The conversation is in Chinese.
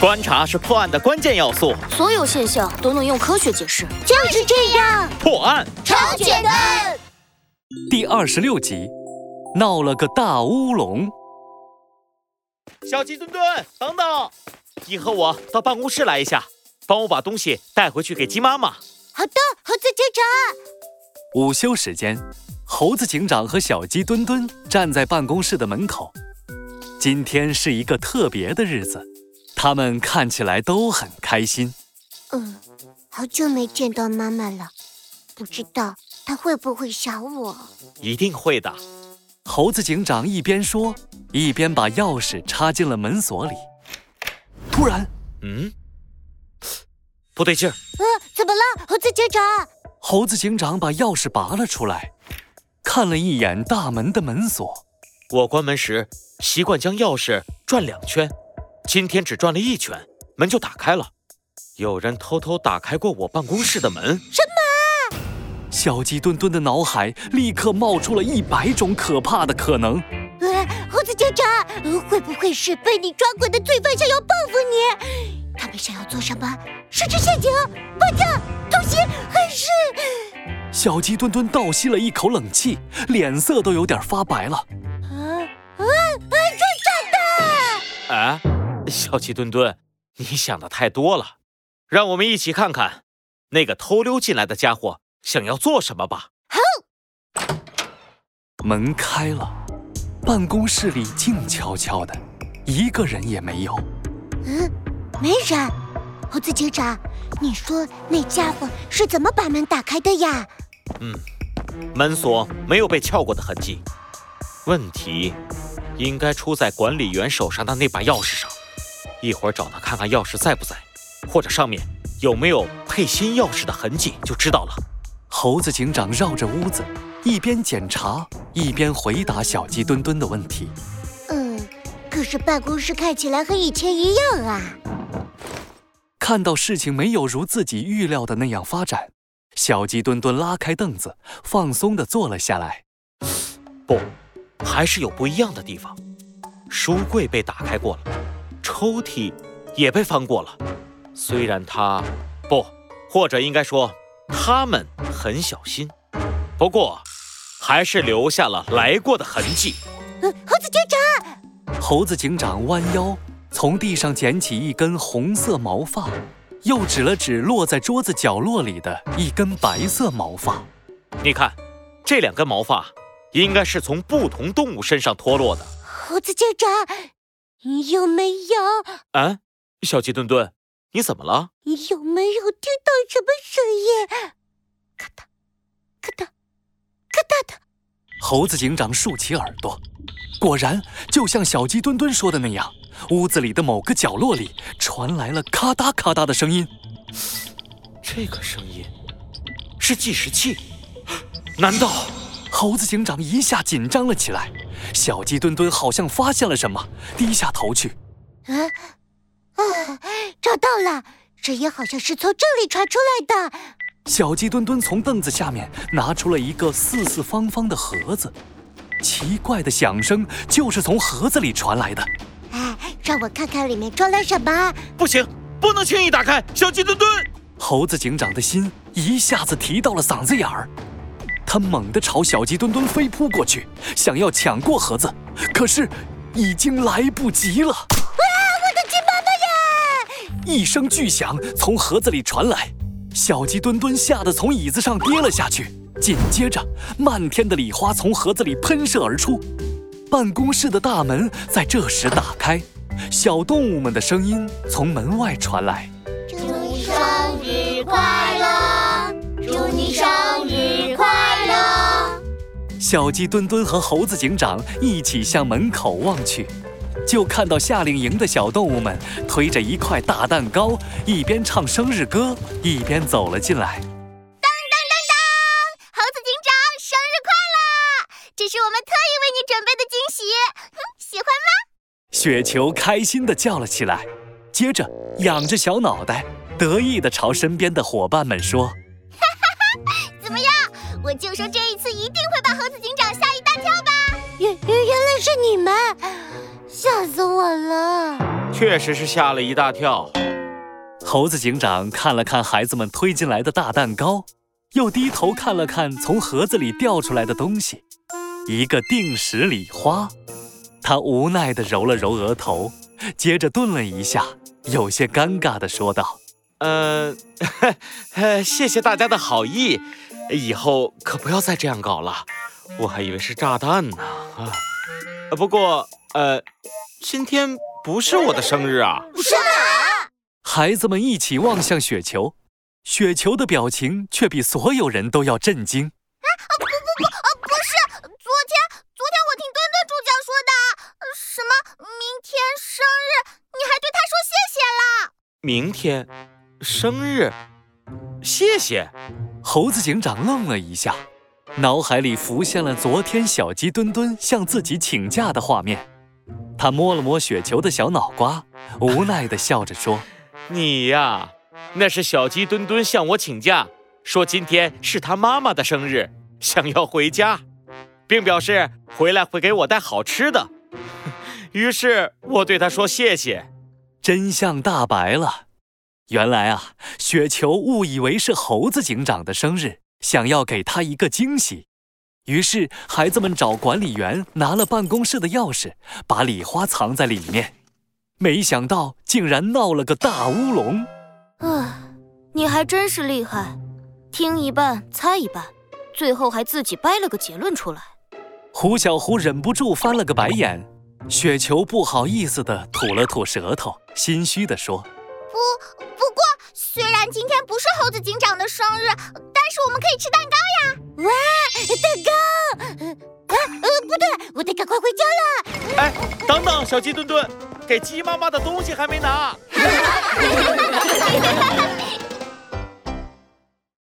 观察是破案的关键要素，所有现象都能用科学解释。就是这样，破案超简单。第二十六集，闹了个大乌龙。小鸡墩墩，等等，你和我到办公室来一下，帮我把东西带回去给鸡妈妈。好的，猴子警长。午休时间，猴子警长和小鸡墩墩站在办公室的门口。今天是一个特别的日子，他们看起来都很开心。嗯，好久没见到妈妈了，不知道她会不会想我。一定会的。猴子警长一边说，一边把钥匙插进了门锁里。突然，嗯，不对劲儿。呃，怎么了，猴子警长？猴子警长把钥匙拔了出来，看了一眼大门的门锁。我关门时习惯将钥匙转两圈，今天只转了一圈，门就打开了。有人偷偷打开过我办公室的门。什么？小鸡墩墩的脑海立刻冒出了一百种可怕的可能。呃，猴子警长，呃会不会是被你抓过的罪犯想要报复你？他们想要做什么？设置陷阱、绑架、偷袭，还是……小鸡墩墩倒吸了一口冷气，脸色都有点发白了。啊啊啊！真假的？哎，小鸡墩墩，你想的太多了。让我们一起看看那个偷溜进来的家伙想要做什么吧。门开了，办公室里静悄悄的，一个人也没有。嗯，没人。猴子警长，你说那家伙是怎么把门打开的呀？嗯，门锁没有被撬过的痕迹，问题应该出在管理员手上的那把钥匙上。一会儿找他看看钥匙在不在，或者上面有没有配新钥匙的痕迹，就知道了。猴子警长绕着屋子，一边检查一边回答小鸡墩墩的问题。嗯，可是办公室看起来和以前一样啊。看到事情没有如自己预料的那样发展，小鸡墩墩拉开凳子，放松地坐了下来。不，还是有不一样的地方。书柜被打开过了，抽屉也被翻过了。虽然他不，或者应该说他们很小心，不过还是留下了来过的痕迹。嗯，猴子警长，猴子警长弯腰从地上捡起一根红色毛发，又指了指落在桌子角落里的一根白色毛发。你看，这两根毛发应该是从不同动物身上脱落的。猴子警长，你有没有？啊，小鸡墩墩，你怎么了？你有没有听到什么声音？咔嗒，咔嗒，咔嗒的。猴子警长竖起耳朵，果然就像小鸡墩墩说的那样，屋子里的某个角落里传来了咔嗒咔嗒的声音。这个声音是计时器？难道？猴子警长一下紧张了起来。小鸡墩墩好像发现了什么，低下头去。啊啊！找到了，声音好像是从这里传出来的。小鸡墩墩从凳子下面拿出了一个四四方方的盒子，奇怪的响声就是从盒子里传来的。哎，让我看看里面装了什么。不行，不能轻易打开。小鸡墩墩，猴子警长的心一下子提到了嗓子眼儿。他猛地朝小鸡墩墩飞扑过去，想要抢过盒子，可是已经来不及了！啊，我的鸡妈妈呀！一声巨响从盒子里传来，小鸡墩墩吓得从椅子上跌了下去。紧接着，漫天的礼花从盒子里喷射而出，办公室的大门在这时打开，小动物们的声音从门外传来：“祝你生日快乐，祝你生日快乐。”小鸡墩墩和猴子警长一起向门口望去，就看到夏令营的小动物们推着一块大蛋糕，一边唱生日歌，一边走了进来。当当当当！猴子警长，生日快乐！这是我们特意为你准备的惊喜，嗯，喜欢吗？雪球开心地叫了起来，接着仰着小脑袋，得意地朝身边的伙伴们说。我就说这一次一定会把猴子警长吓一大跳吧！原原来是你们，吓死我了！确实是吓了一大跳。猴子警长看了看孩子们推进来的大蛋糕，又低头看了看从盒子里掉出来的东西，一个定时礼花。他无奈地揉了揉额头，接着顿了一下，有些尴尬地说道：“嗯，谢谢大家的好意，以后可不要再这样搞了。我还以为是炸弹呢啊！不过，呃，今天不是我的生日啊。”什么？孩子们一起望向雪球，雪球的表情却比所有人都要震惊。啊，不不不，呃，不是，昨天昨天我听墩墩助教说的，什么明天生日，你还对他说谢谢啦。明天生日，谢谢。猴子警长愣了一下，脑海里浮现了昨天小鸡墩墩向自己请假的画面。他摸了摸雪球的小脑瓜，无奈地笑着说。你呀，那是小鸡墩墩向我请假，说今天是他妈妈的生日，想要回家，并表示回来会给我带好吃的。于是我对他说谢谢。真相大白了，原来啊，雪球误以为是猴子警长的生日，想要给他一个惊喜。于是孩子们找管理员拿了办公室的钥匙，把礼花藏在里面。没想到竟然闹了个大乌龙！啊，你还真是厉害，听一半猜一半，最后还自己掰了个结论出来。胡小胡忍不住翻了个白眼，雪球不好意思地吐了吐舌头，心虚地说：“不，不过虽然今天不是猴子警长的生日，但是我们可以吃蛋糕呀！哇，蛋糕！啊，呃，不对，我得赶快回家了。哎，等等，小鸡墩墩。给鸡妈妈的东西还没拿。